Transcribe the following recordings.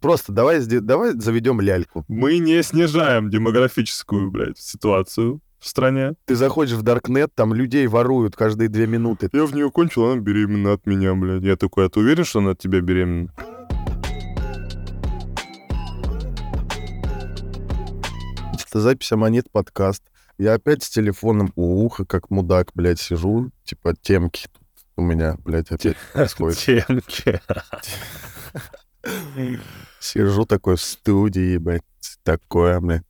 просто давай, давай заведем ляльку. Мы не снижаем демографическую, блядь, ситуацию в стране. Ты заходишь в Даркнет, там людей воруют каждые две минуты. Я в нее кончил, она беременна от меня, блядь. Я такой, а ты уверен, что она от тебя беременна? Это запись монет подкаст. Я опять с телефоном у уха, как мудак, блядь, сижу. Типа темки тут у меня, блядь, опять происходит. Темки. Сижу такой в студии, блядь, такое, блядь.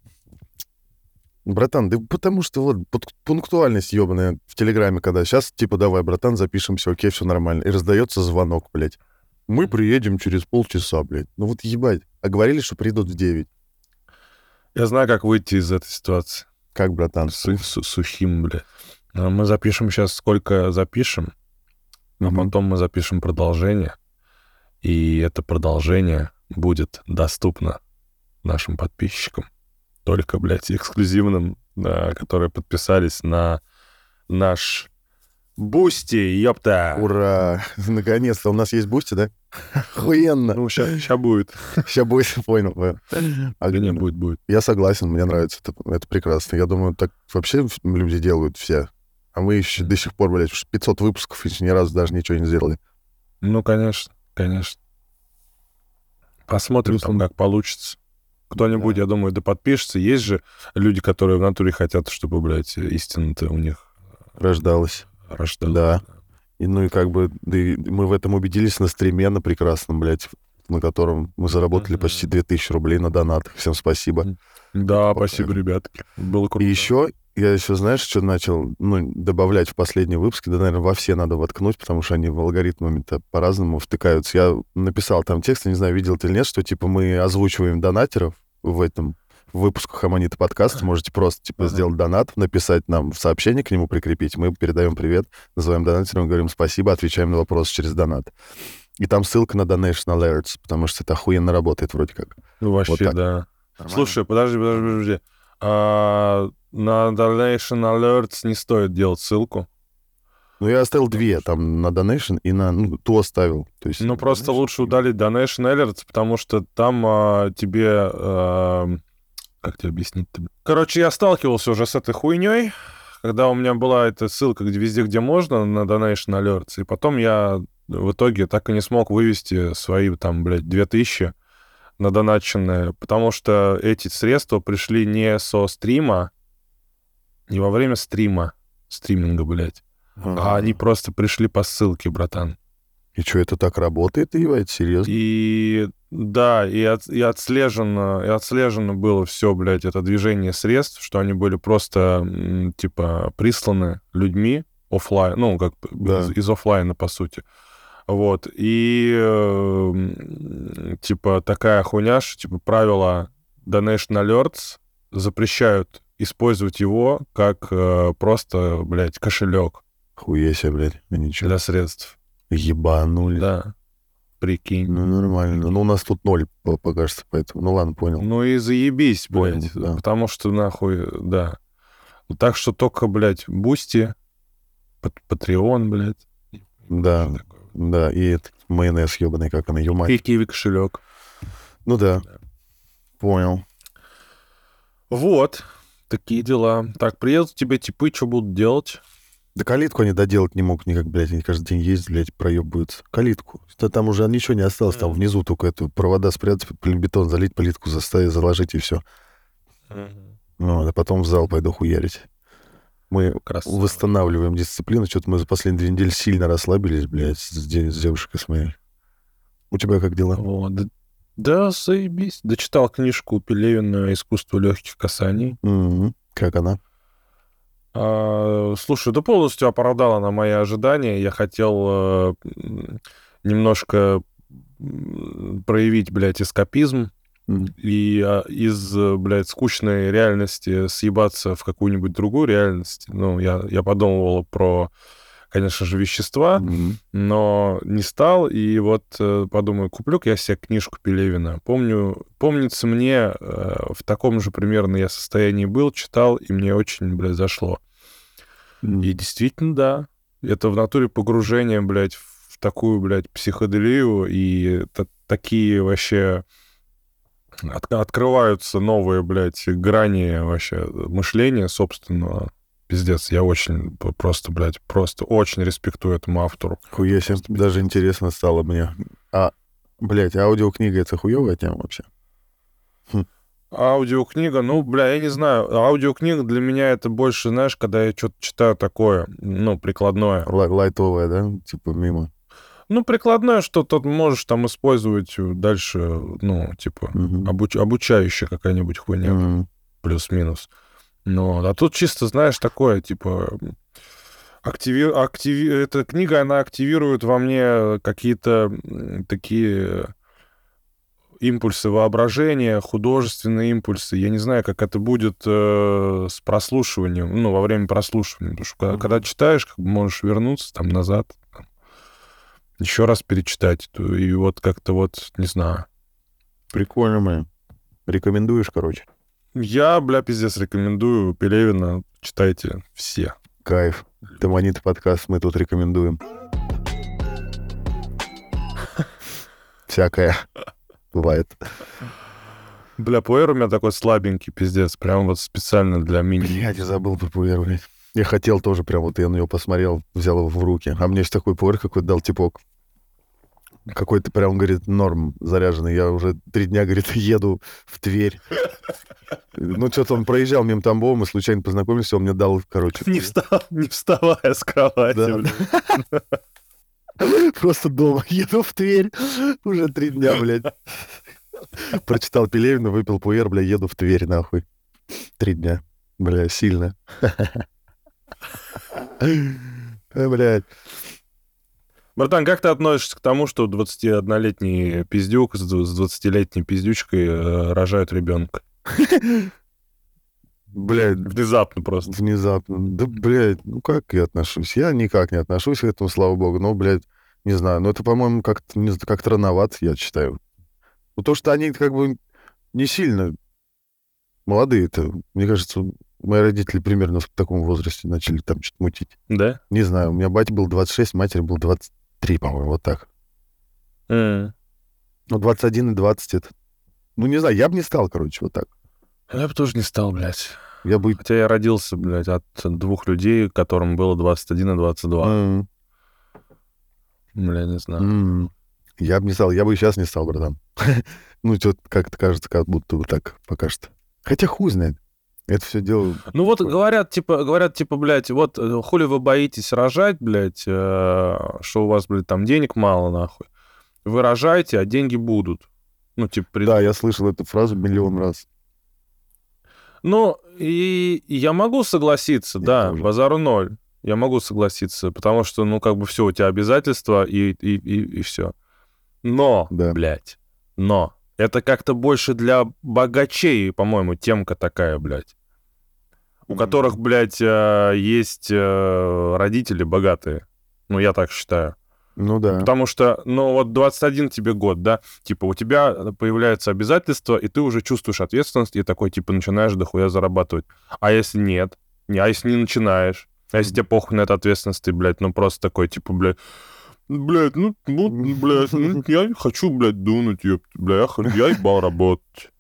Братан, да потому что вот пунк- пунктуальность ебаная в Телеграме, когда сейчас, типа, давай, братан, запишемся, окей, все нормально. И раздается звонок, блядь. Мы приедем через полчаса, блядь. Ну вот ебать. А говорили, что придут в 9. Я знаю, как выйти из этой ситуации. Как, братан? Су- су- сухим, блядь. А Мы запишем сейчас сколько запишем, а Мгм. потом мы запишем продолжение. И это продолжение будет доступно нашим подписчикам. Только, блядь, эксклюзивным, да, которые подписались на наш Бусти, ёпта. Ура! Наконец-то у нас есть бусти, да? Охуенно. Ну, сейчас будет. Сейчас будет, понял. понял. А, не, будет, будет. Я согласен, мне нравится, это, это прекрасно. Я думаю, так вообще люди делают все. А мы еще до сих пор, блядь, уж 500 выпусков еще ни разу даже ничего не сделали. Ну, конечно, конечно. Посмотрим, там, как получится. Кто-нибудь, Да. я думаю, да подпишется. Есть же люди, которые в натуре хотят, чтобы, блядь, истина-то у них Рождалось. рождалась. Да. И, ну и как бы да и мы в этом убедились на стриме на прекрасном, блядь, на котором мы заработали Мгм. почти 2000 рублей на донатах. Всем спасибо. Да, Вот спасибо, ребятки. Было круто. И еще, я еще, знаешь, что начал ну, добавлять в последние выпуски, да, наверное, во все надо воткнуть, потому что они в алгоритмами-то по-разному втыкаются. Я написал там текст, не знаю, видел ты или нет, что, типа, мы озвучиваем донатеров в этом в выпусках Аманита подкаста. Можете просто, типа, Ага. сделать донат, написать нам в сообщение к нему прикрепить. Мы передаем привет, называем донатером, говорим спасибо, отвечаем на вопросы через донат. И там ссылка на Donation Alerts, потому что это охуенно работает вроде как. Ну, вообще, вот так. да. Слушай, подожди, подожди, подожди. А, на Donation Alerts не стоит делать ссылку. Ну, я оставил две, там, на Donation и на... Ну, ту оставил. То есть, Ну, просто Donation лучше удалить Donation Alerts, потому что там а, тебе... а, как тебе объяснить-то? Короче, я сталкивался уже с этой хуйней, когда у меня была эта ссылка где, везде, где можно, на Donation Alerts, и потом я в итоге так и не смог вывести свои, там, блядь, 2000 на доначенные, потому что эти средства пришли не со стрима, не во время стрима, стриминга, блядь, а они просто пришли по ссылке, братан. И что, это так работает, ебать, серьезно? И да, и, от- и отслежено, и отслежено было все, блядь, это движение средств, что они были просто, типа, присланы людьми офлайн, ну, как Да. из, из оффлайна, по сути. Вот, и, э, типа, такая хуйня, что, типа, правила Donation Alerts запрещают использовать его как э, просто, блядь, кошелек Хуя себе, блядь, ничего. для средств. Ебанули. Да, прикинь. Ну, нормально. Ну, у нас тут ноль по- покажется, поэтому... Ну, ладно, понял. Ну и заебись, Понял, блядь. да. Потому что, нахуй, да. Так что только, блядь, Бусти, Пат- Патреон, блядь. Да, да, и этот майонез ебаный, как она, юмать. И киви кошелек. Ну да, Да. понял. Вот, такие дела. Так, приедут тебе типы, что будут делать? Да калитку они доделать не могут никак, блядь, они каждый день ездят, блядь, проебываются. Калитку. Да там уже ничего не осталось, там внизу только эту провода спрятать, полимбетон залить, плитку заставить, заложить и все. Ну, а потом в зал пойду хуярить. Мы Красава. восстанавливаем дисциплину. Что-то мы за последние две недели сильно расслабились, блядь, с, с девушкой с моей. У тебя как дела? Вот, да, да, заебись. Дочитал книжку Пелевина «Искусство легких касаний». Как она? А, слушай, да полностью оправдала на мои ожидания. Я хотел э, немножко проявить, блядь, эскапизм и а, из, блядь, скучной реальности съебаться в какую-нибудь другую реальность. Ну, я, я подумывал про, конечно же, вещества, Мгм. но не стал. И вот э, подумаю, куплю-ка я себе книжку Пелевина. Помню, помнится мне, э, в таком же примерно я состоянии был, читал, и мне очень, блядь, зашло. И действительно, да. Это в натуре погружение, блядь, в такую, блядь, психоделию и та- такие вообще от- открываются новые, блядь, грани вообще мышления собственного. Пиздец, я очень просто, блядь, просто очень респектую этому автору. Хуя себе, даже интересно стало мне. А, блядь, аудиокнига — это хуевая тема вообще? Аудиокнига, ну, бля, я не знаю. Аудиокнига для меня это больше, знаешь, когда я что-то читаю такое, ну, прикладное. Лай- лайтовая, да? Типа мимо. Ну, прикладное, что ты можешь там использовать дальше, ну, типа, Мгм. обуч- обучающая какая-нибудь хуйня, Мгм. плюс-минус. Ну, а тут чисто, знаешь, такое, типа, активи... активи... эта книга, она активирует во мне какие-то такие импульсы воображения, художественные импульсы. Я не знаю, как это будет э, с прослушиванием, ну, во время прослушивания. Потому что когда, Мгм. когда читаешь, как бы можешь вернуться там назад, там, еще раз перечитать. И вот как-то вот, не знаю. Прикольно, блин. Рекомендуешь, короче? Я, бля, пиздец, рекомендую Пелевина. Читайте все. Кайф. Таманиты подкаст мы тут рекомендуем. Всякое бывает. Бля, пуэр у меня такой слабенький, пиздец. Прям вот специально для мини. Блядь, я забыл про пуэр, блядь. Я хотел тоже прям, вот я на него посмотрел, взял его в руки. А мне есть такой пуэр какой-то дал типок. Какой-то прям, говорит, норм заряженный. Я уже три дня, говорит, еду в Тверь. Ну, что-то он проезжал мимо Тамбова, мы случайно познакомились, он мне дал, короче... Не, встав... не вставая с кровати, Да. Просто дома еду в Тверь. Уже три дня, блядь. Прочитал Пелевина, выпил пуэр, бля, еду в Тверь, нахуй. Три дня. Бля, сильно. Э, Блядь. Братан, как ты относишься к тому, что 21-летний пиздюк с дв- с 20-летней пиздючкой э, рожают ребенка? Блядь, Внезапно просто. внезапно. Да, блядь, ну как я отношусь? Я никак не отношусь к этому, слава богу. Но, блядь, не знаю. Но это, по-моему, как-то не как-то рановато, я считаю. Ну, то, что они как бы не сильно молодые-то. Мне кажется, мои родители примерно в таком возрасте начали там что-то мутить. Да? Не знаю, у меня батя был 26, матери был 23, по-моему, вот так. М. Ну, 21 и 20 это... Ну, не знаю, я бы не стал, короче, вот так. Я бы тоже не стал, блядь. Я бы... Хотя я родился, блядь, от двух людей, которым было 21 и 22. М, Бля, не знаю. м, Я бы не стал, я бы и сейчас не стал, братан. Ну, что-то как-то кажется, как будто вот так пока что. Хотя хуй знает. Это все дело... Ну вот говорят, типа, говорят, типа, блядь, вот э, хули вы боитесь рожать, блядь, э, что у вас, блядь, там денег мало, нахуй. Вы рожаете, а деньги будут. Ну, типа, при- Да, я слышал эту фразу миллион раз. Ну, и, и я могу согласиться, Я да, тоже. базару ноль. Я могу согласиться, потому что, ну, как бы все, у тебя обязательства и, и, и, все. Но, Да. блядь, но. Это как-то больше для богачей, по-моему, темка такая, блядь. У которых, блядь, э, есть э, родители богатые. Ну, я так считаю. Ну да. Потому что, ну, вот 21 тебе год, да, типа, у тебя появляются обязательства, и ты уже чувствуешь ответственность, и такой, типа, начинаешь дохуя зарабатывать. А если нет? Не, а если не начинаешь? А если тебе похуй на эту ответственность, ты, блядь, ну, просто такой, типа, блядь, блядь, ну, ну, блядь, ну, я не хочу, блядь, дунуть, ёпт, бля, я, х- я ебал работать.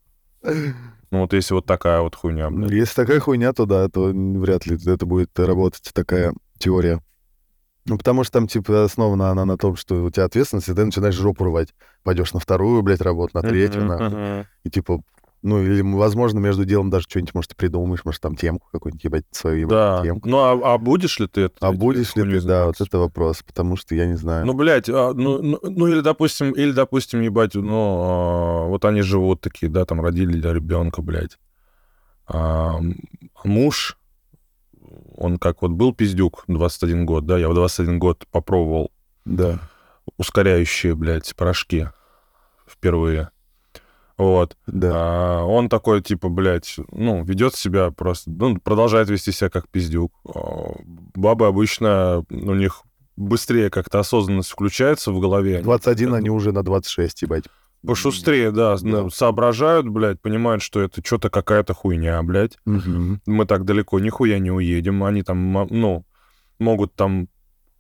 Ну, вот если вот такая вот хуйня, Ну, блядь. Если такая хуйня, то да, то вряд ли это будет работать, такая теория. Ну, потому что там, типа, основана она на том, что у тебя ответственность, и ты начинаешь жопу рвать. Пойдешь на вторую, блядь, работу, на третью, мгм. И, типа, ну, или, возможно, между делом даже что-нибудь, может, ты придумаешь, может, там темку какую-нибудь, ебать, свою ебать, Да. темку. Ну, а, а будешь ли ты это? А будешь ли ты, да, вот это вопрос, потому что я не знаю. Ну, блядь, а, ну, ну, ну, или, допустим, или, допустим, ебать, ну, а, вот они живут такие, да, там родили ребенка, блядь. А, муж, он как вот был пиздюк 21 год, да, я в 21 год попробовал да. ускоряющие, блядь, порошки впервые. Вот. Да. А, он такой, типа, блядь, ну, ведет себя просто, ну, продолжает вести себя как пиздюк. А, Бабы обычно, у них быстрее как-то осознанность включается в голове. Они 21, они уже на 26, ебать. Пошустрее, да, Да. ну, соображают, блядь, понимают, что это что-то какая-то хуйня, блядь. Мгм. Мы так далеко нихуя не уедем. Они там, ну, могут там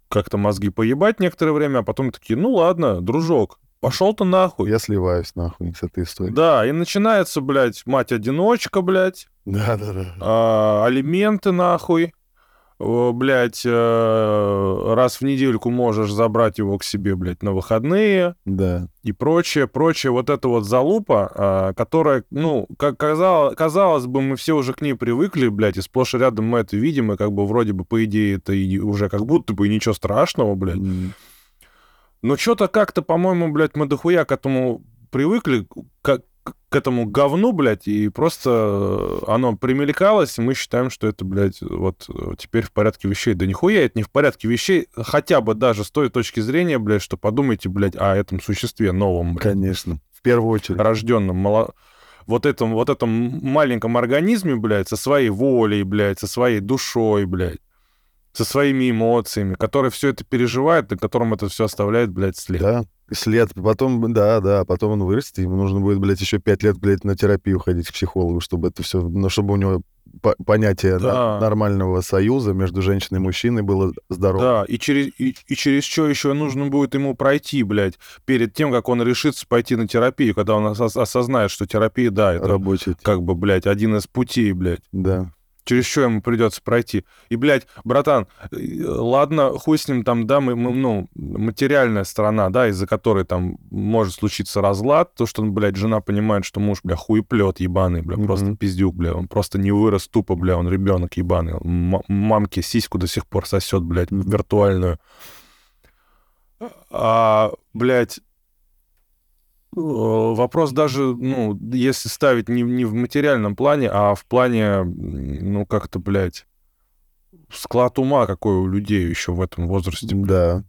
как-то мозги поебать некоторое время, а потом такие, ну ладно, дружок, пошел ты нахуй. Я сливаюсь нахуй с этой историей. Да, и начинается, блядь, мать-одиночка, блядь, Да-да-да. а, алименты нахуй. Блядь, э, раз в недельку можешь забрать его к себе, блядь, на выходные Да. и прочее, прочее. Вот это вот залупа, а, которая, ну, как казалось, казалось бы, мы все уже к ней привыкли, блядь, и сплошь и рядом мы это видим, и как бы вроде бы, по идее, это и уже как будто бы и ничего страшного, блядь. М, Но что-то как-то, по-моему, блядь, мы дохуя к этому привыкли, к, к этому говну, блядь, и просто э, оно примелькалось, и мы считаем, что это, блядь, вот э, теперь в порядке вещей. Да нихуя это не в порядке вещей, хотя бы даже с той точки зрения, блядь, что подумайте, блядь, о этом существе новом, блядь, Конечно. В первую очередь. рожденном, мало... вот этом, вот этом маленьком организме, блядь, со своей волей, блядь, со своей душой, блядь, со своими эмоциями, который все это переживает, на котором это все оставляет, блядь, след. Да. След. Потом, да, да, потом он вырастет, ему нужно будет, блядь, еще пять лет, блядь, на терапию ходить к психологу, чтобы это все, ну, чтобы у него по- понятие Да. нормального союза между женщиной и мужчиной было здорово. Да, и через, и, и через что еще нужно будет ему пройти, блядь, перед тем, как он решится пойти на терапию, когда он ос- осознает, что терапия, да, это Рабочий. как бы, блядь, один из путей, блядь. Да. Через что ему придется пройти. И, блядь, братан, э, ладно, хуй с ним там, да, мы, мы, ну, материальная сторона, да, из-за которой там может случиться разлад, то, что, блядь, жена понимает, что муж, бля, хуеплет ебаный, бля, просто Мгм. пиздюк, бля, он просто не вырос тупо, бля, он ребенок ебаный, М- мамке сиську до сих пор сосет, блядь, виртуальную. А, блядь, вопрос даже, ну, если ставить не, не в материальном плане, а в плане, ну, как-то, блядь, склад ума какой у людей еще в этом возрасте. Да.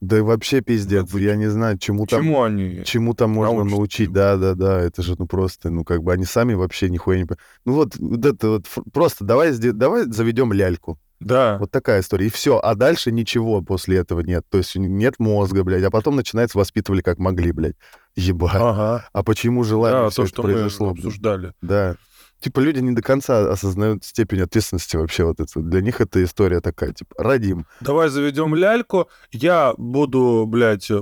Да и вообще пиздец. Я не знаю, чему там... Чему они? Чему там можно научатся? научить? Да, да, да. Это же, ну, просто, ну, как бы они сами вообще нихуя не... Ну, вот, вот это вот просто давай, давай заведем ляльку. Да. Вот такая история. И все. А дальше ничего после этого нет. То есть нет мозга, блядь. А потом, начинается, воспитывали как могли, блядь. Ебать. Ага. А почему желание Да, всё то, это что мы произошло? блядь? обсуждали. Да. Типа люди не до конца осознают степень ответственности вообще вот это. Для них эта история такая, типа, родим. Давай заведем ляльку, я буду, блядь, э,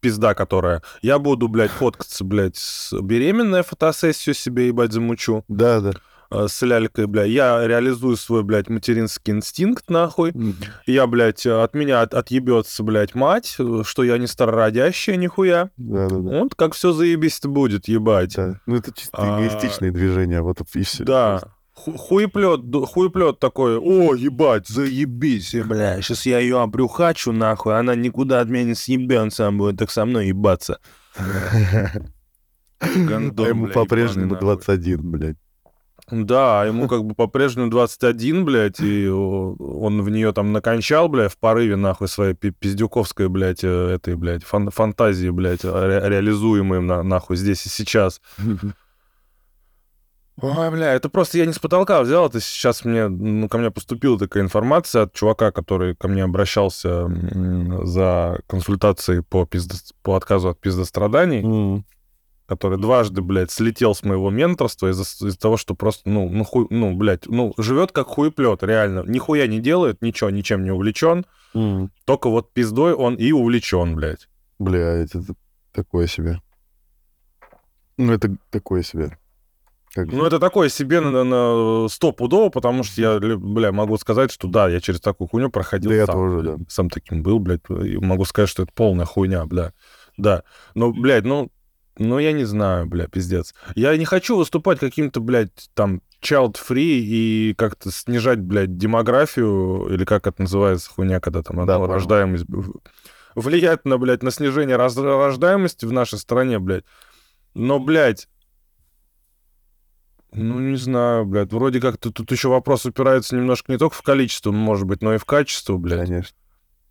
пизда которая, я буду, блядь, фоткаться, блядь, с беременная фотосессию себе, ебать, замучу. Да, да. Э, с лялькой, бля, я реализую свой, блядь, материнский инстинкт, нахуй. Я, блядь, от меня от, отъебется, блядь, мать, э, что я не старородящая, нихуя. Да, да, да. Вот как все заебись будет, ебать. Да. Ну, это чисто А, эгоистичные движения, вот и все. Да. Ху- Хуеплет, хуеплет такой, о, ебать, заебись, э, бля, сейчас я ее обрюхачу, нахуй, она никуда от меня не съебется, она будет так со мной ебаться. Гандон, А ему по-прежнему ебаный, нахуй. 21, блядь. Да, ему как бы по-прежнему 21, блядь, и он в нее там накончал, блядь, в порыве, нахуй, своей пи- пиздюковской, блядь, э, этой, блядь, фан- фантазии, блядь, ре- реализуемой, на- нахуй, здесь и сейчас. Ой, бля, это просто я не с потолка взял, это сейчас мне, ну, ко мне поступила такая информация от чувака, который ко мне обращался за консультацией по, пиздо- по отказу от пиздостраданий, М. который дважды, блядь, слетел с моего менторства из-за из того, что просто, ну, ну, хуй, ну, блядь, ну, живет как хуеплет, реально. Нихуя не делает, ничего, ничем не увлечен, М. только вот пиздой он и увлечен, блядь. Блядь, это такое себе. Ну, это такое себе. Как... Ну, это такое себе на, на стопудово, потому что я, бля, могу сказать, что да, я через такую хуйню проходил Да я сам. тоже, блядь. да. Сам таким был, блядь, и могу сказать, что это полная хуйня, бля. Да. Но, блядь, ну, ну, я не знаю, бля, пиздец. Я не хочу выступать каким-то, блядь, там, child-free и как-то снижать, блядь, демографию, или как это называется, хуйня, когда там Да, рождаемость... Влиять на, блядь, на снижение раз- рождаемости в нашей стране, блядь. Но, блядь, ну, не знаю, блядь. Вроде как тут, тут еще вопрос упирается немножко не только в количество, может быть, но и в качество, блядь. Конечно.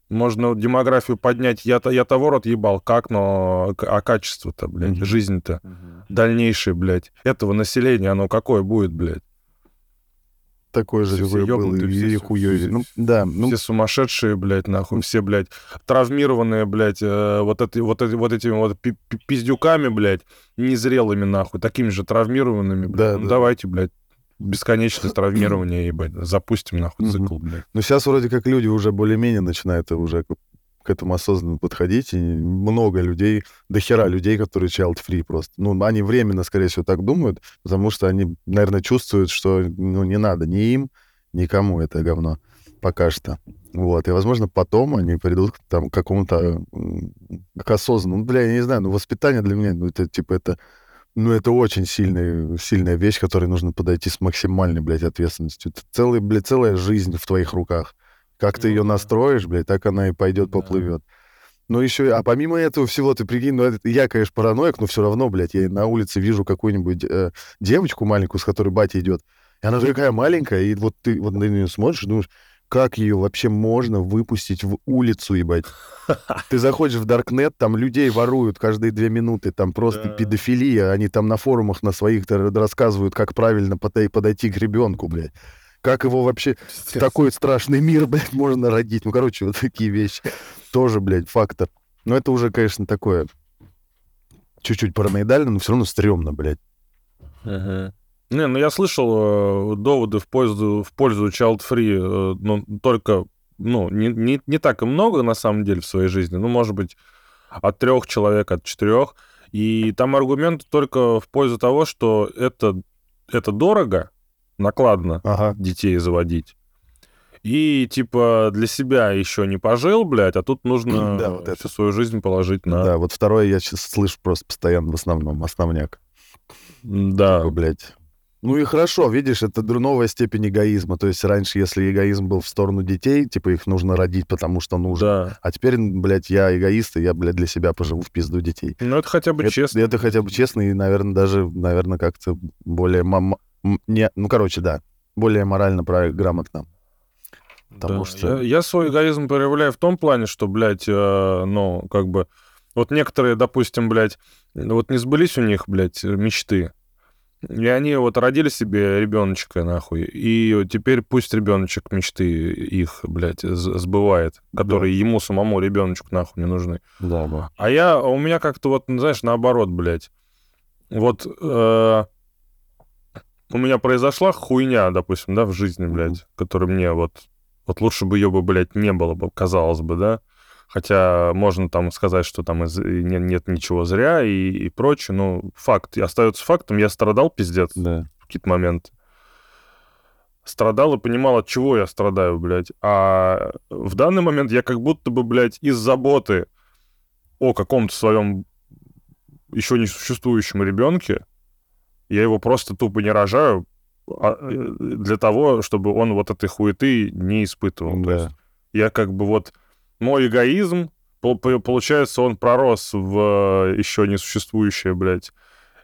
Можно демографию поднять. Я, я того рот ебал, как, но... А качество-то, блядь, Мгм. жизнь-то дальнейшая, блядь. Этого населения, оно какое будет, блядь? Такое же, какое было, и все- Ну, да, ну, все сумасшедшие, блядь, нахуй, все, блядь, травмированные, блядь, э, вот, эти, вот, эти, вот этими вот пи- пи- пиздюками, блядь, незрелыми, нахуй, такими же травмированными, блядь. Да, ну, да. давайте, блядь, бесконечное травмирование, ебать, запустим, нахуй, цикл, блядь. ну, сейчас вроде как люди уже более-менее начинают уже к этому осознанно подходить. И много людей, до хера людей, которые child-free просто. Ну, они временно, скорее всего, так думают, потому что они, наверное, чувствуют, что ну, не надо ни им, никому это говно пока что. Вот, и, возможно, потом они придут к, там, к какому-то к осознанному. Ну, бля, я не знаю, ну, воспитание для меня, ну, это, типа, это, ну, это очень сильная, сильная вещь, к которой нужно подойти с максимальной, блядь, ответственностью. Это целая, блядь, целая жизнь в твоих руках. Как ты ее настроишь, блядь, так она и пойдет, поплывет. Ну, еще, а помимо этого всего, ты прикинь, ну, это, я, конечно, параноик, но все равно, блядь, я на улице вижу какую-нибудь э, девочку маленькую, с которой батя идет, и она такая маленькая, и вот ты вот на нее смотришь и думаешь, как ее вообще можно выпустить в улицу, ебать? Ты заходишь в Даркнет, там людей воруют каждые две минуты, там просто да. педофилия, они там на форумах на своих рассказывают, как правильно подойти к ребенку, блядь. Как его вообще в такой страшный мир, блядь, можно родить? Ну, короче, вот такие вещи. Тоже, блядь, фактор. Но это уже, конечно, такое чуть-чуть параноидально, но все равно стрёмно, блядь. Ага. Не, ну я слышал э, доводы в пользу, в пользу Child Free, э, но только, ну, не, не, не так и много, на самом деле, в своей жизни. Ну, может быть, от трех человек, от четырех. И там аргумент только в пользу того, что это, это дорого, накладно ага. детей заводить. И, типа, для себя еще не пожил, блядь, а тут нужно да, вот всю это. свою жизнь положить на... Да, вот второе я сейчас слышу просто постоянно в основном, основняк. Да. Типа, блядь, ну и хорошо, видишь, это новая степень эгоизма. То есть раньше, если эгоизм был в сторону детей, типа их нужно родить, потому что нужно. Да. А теперь, блядь, я эгоист, и я, блядь, для себя поживу в пизду детей. Ну это хотя бы это, честно. Это хотя бы честно и, наверное, даже, наверное, как-то более... Мам... Не... Ну, короче, да, более морально грамотно. Потому да. что... Я, я свой эгоизм проявляю в том плане, что, блядь, э, ну, как бы... Вот некоторые, допустим, блядь, вот не сбылись у них, блядь, мечты и они вот родили себе ребеночка, нахуй, и теперь пусть ребеночек мечты их, блядь, сбывает, которые да. ему самому ребеночку нахуй не нужны. Да, да. А я, у меня как-то вот, знаешь, наоборот, блядь. Вот э, у меня произошла хуйня, допустим, да, в жизни, блядь, mm-hmm. которая мне вот, вот лучше бы ее бы, блядь, не было бы, казалось бы, да. Хотя можно там сказать, что там из... нет, нет ничего зря и, и прочее. Но факт остается фактом. Я страдал пиздец да. в какие-то моменты. Страдал и понимал, от чего я страдаю, блядь. А в данный момент я как будто бы, блядь, из заботы о каком-то своем еще не существующем ребенке, я его просто тупо не рожаю а, э, для того, чтобы он вот этой хуеты не испытывал. Да. я как бы вот мой эгоизм, получается, он пророс в э, еще несуществующее, блядь,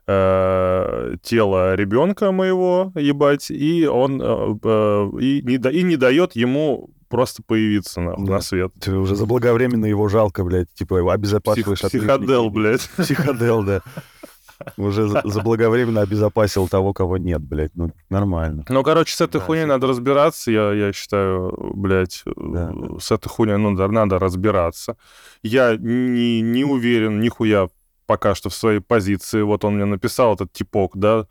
э, тело ребенка моего, ебать, и он э, и, не, и не дает ему просто появиться на, да. на свет. Ты уже заблаговременно его жалко, блядь, типа его обезопасиваешь Псих, от... Психодел, блядь. Психодел, да. Уже заблаговременно обезопасил того, кого нет, блядь. Ну, нормально. Ну, короче, с этой да, хуйней надо разбираться, я, я считаю, блядь. Да. С этой хуйней ну, надо разбираться. Я не, не уверен нихуя пока что в своей позиции. Вот он мне написал этот типок, да,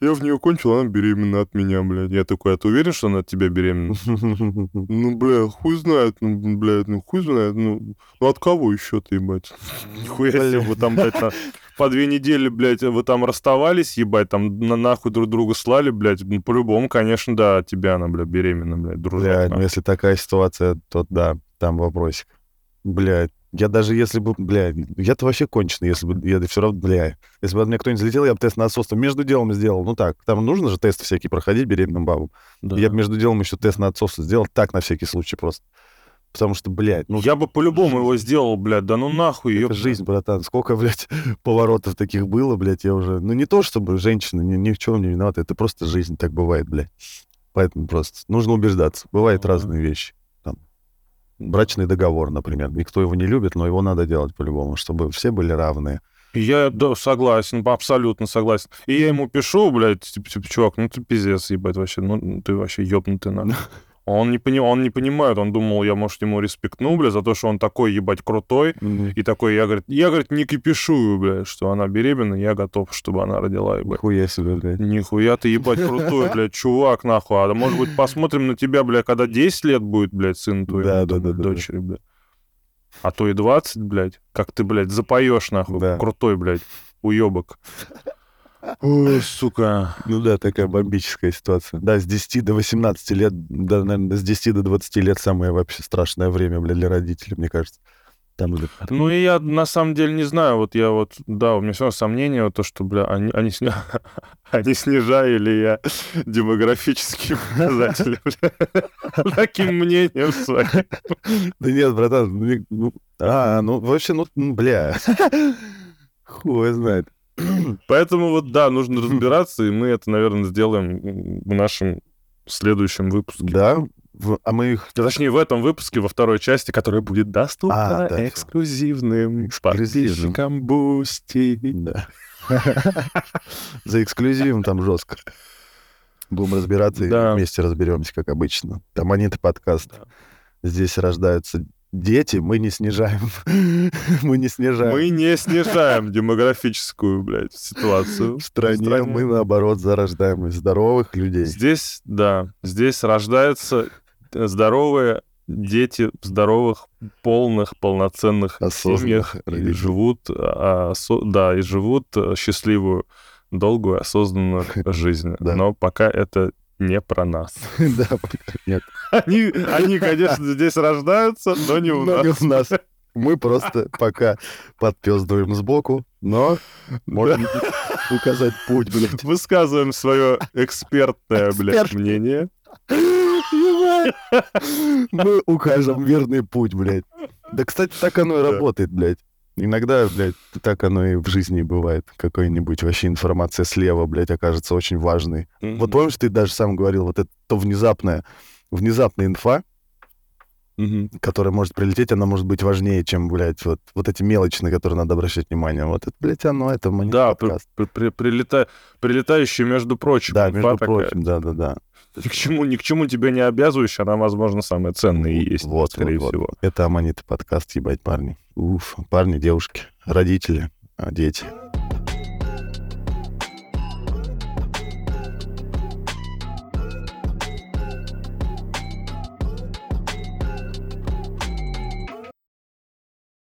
я в нее кончил, она беременна от меня, блядь. Я такой, а ты уверен, что она от тебя беременна? Ну, бля, хуй знает, ну, блядь, ну, хуй знает, ну, ну от кого еще ты, ебать? Нихуя себе, вы там, блядь, на, по две недели, блядь, вы там расставались, ебать, там на нахуй друг друга слали, блядь, ну, по-любому, конечно, да, от тебя она, блядь, беременна, блядь, дружок. Блядь, ну, если такая ситуация, то да, там вопросик. Блядь, я даже если бы, бля, я-то вообще конченый, если бы, я все равно, бля, если бы от меня кто-нибудь залетел, я бы тест на отцовство между делом сделал. Ну так, там нужно же тесты всякие проходить беременным бабам. Да. Я бы между делом еще тест на отцовство сделал так на всякий случай просто. Потому что, блядь, ну... Я бы по-любому его сделал, блядь, да ну нахуй. Это ее... жизнь, братан. Сколько, блядь, поворотов таких было, блядь, я уже... Ну не то, чтобы женщина ни, ни в чем не виновата, это просто жизнь, так бывает, блядь. Поэтому просто нужно убеждаться. Бывают uh-huh. разные вещи брачный договор, например. Никто его не любит, но его надо делать по-любому, чтобы все были равные. Я да, согласен, абсолютно согласен. И я ему пишу, блядь, типа, типа чувак, ну ты пиздец, ебать, вообще, ну ты вообще ёбнутый надо. Он не, пони... он не понимает, он думал, я, может, ему респектну, бля, за то, что он такой, ебать, крутой. Mm-hmm. И такой, я, говорит, я, говорит, не кипишую, бля, что она беременна, я готов, чтобы она родила, ебать. Нихуя себе, блядь. Нихуя ты, ебать, крутой, блядь, чувак, нахуй. А может быть, посмотрим на тебя, бля, когда 10 лет будет, блядь, сын твой, да, да, да, дочери, бля. а то и 20, блядь, как ты, блядь, запоешь, нахуй, Да. крутой, блядь, уебок. Ой, сука. Ну да, такая бомбическая ситуация. Да, с 10 до 18 лет, да, наверное, с 10 до 20 лет самое вообще страшное время, бля, для родителей, мне кажется. Там, бля, Ну и я на самом деле не знаю, вот я вот, да, у меня все равно сомнения, вот то, что, бля, они, они, сня... они снижаю ли я демографические показатели, бля, таким мнением своим. Да нет, братан, ну, а, ну, вообще, ну, бля, хуй знает. Поэтому вот, да, нужно разбираться, и мы это, наверное, сделаем в нашем следующем выпуске. Да, в- а мы их... Точнее, в этом выпуске, во второй части, которая будет доступна А, да, эксклюзивным Эксклюзивным. подписчикам Бусти. Да. За эксклюзивом там жестко. Будем разбираться и Да. вместе разберемся, как обычно. Там они подкаст. Да. Здесь рождаются дети, мы не снижаем. Мы не снижаем. Мы не снижаем демографическую, блядь, ситуацию. В стране мы, наоборот, зарождаем здоровых людей. Здесь, да, здесь рождаются э, здоровые дети в здоровых, полных, полноценных Осознанных семьях и живут, а, осо- да, и живут э, счастливую, долгую, осознанную жизнь. Да. Но пока это не про нас. Да, нет. Они, они, конечно, здесь рождаются, но не у Но не нас. у нас. Мы просто пока подпездываем сбоку, но можем указать путь, блядь. Высказываем свое экспертное, блядь, Экспертное. мнение. Мы укажем верный путь, блядь. Да, кстати, так оно и Да. работает, блядь. Иногда, блядь, так оно и в жизни бывает. Какой-нибудь вообще информация слева, блядь, окажется очень важной. Вот помнишь, ты даже сам говорил, вот это то внезапная, внезапная инфа, Мгм. которая может прилететь, она может быть важнее, чем, блядь, вот, вот эти мелочи, на которые надо обращать внимание. Вот это, блядь, оно, это монет Да, при- подкаст. при- при- прилета- прилетающие между прочим. Да, между такая. прочим, да-да-да. Ни к чему, ни к чему тебя не обязывающая, она, возможно, самая ценная и есть, Вот, скорее вот, вот. всего. Это Аманиты подкаст, ебать, парни. Уф, парни, девушки, родители, а, дети.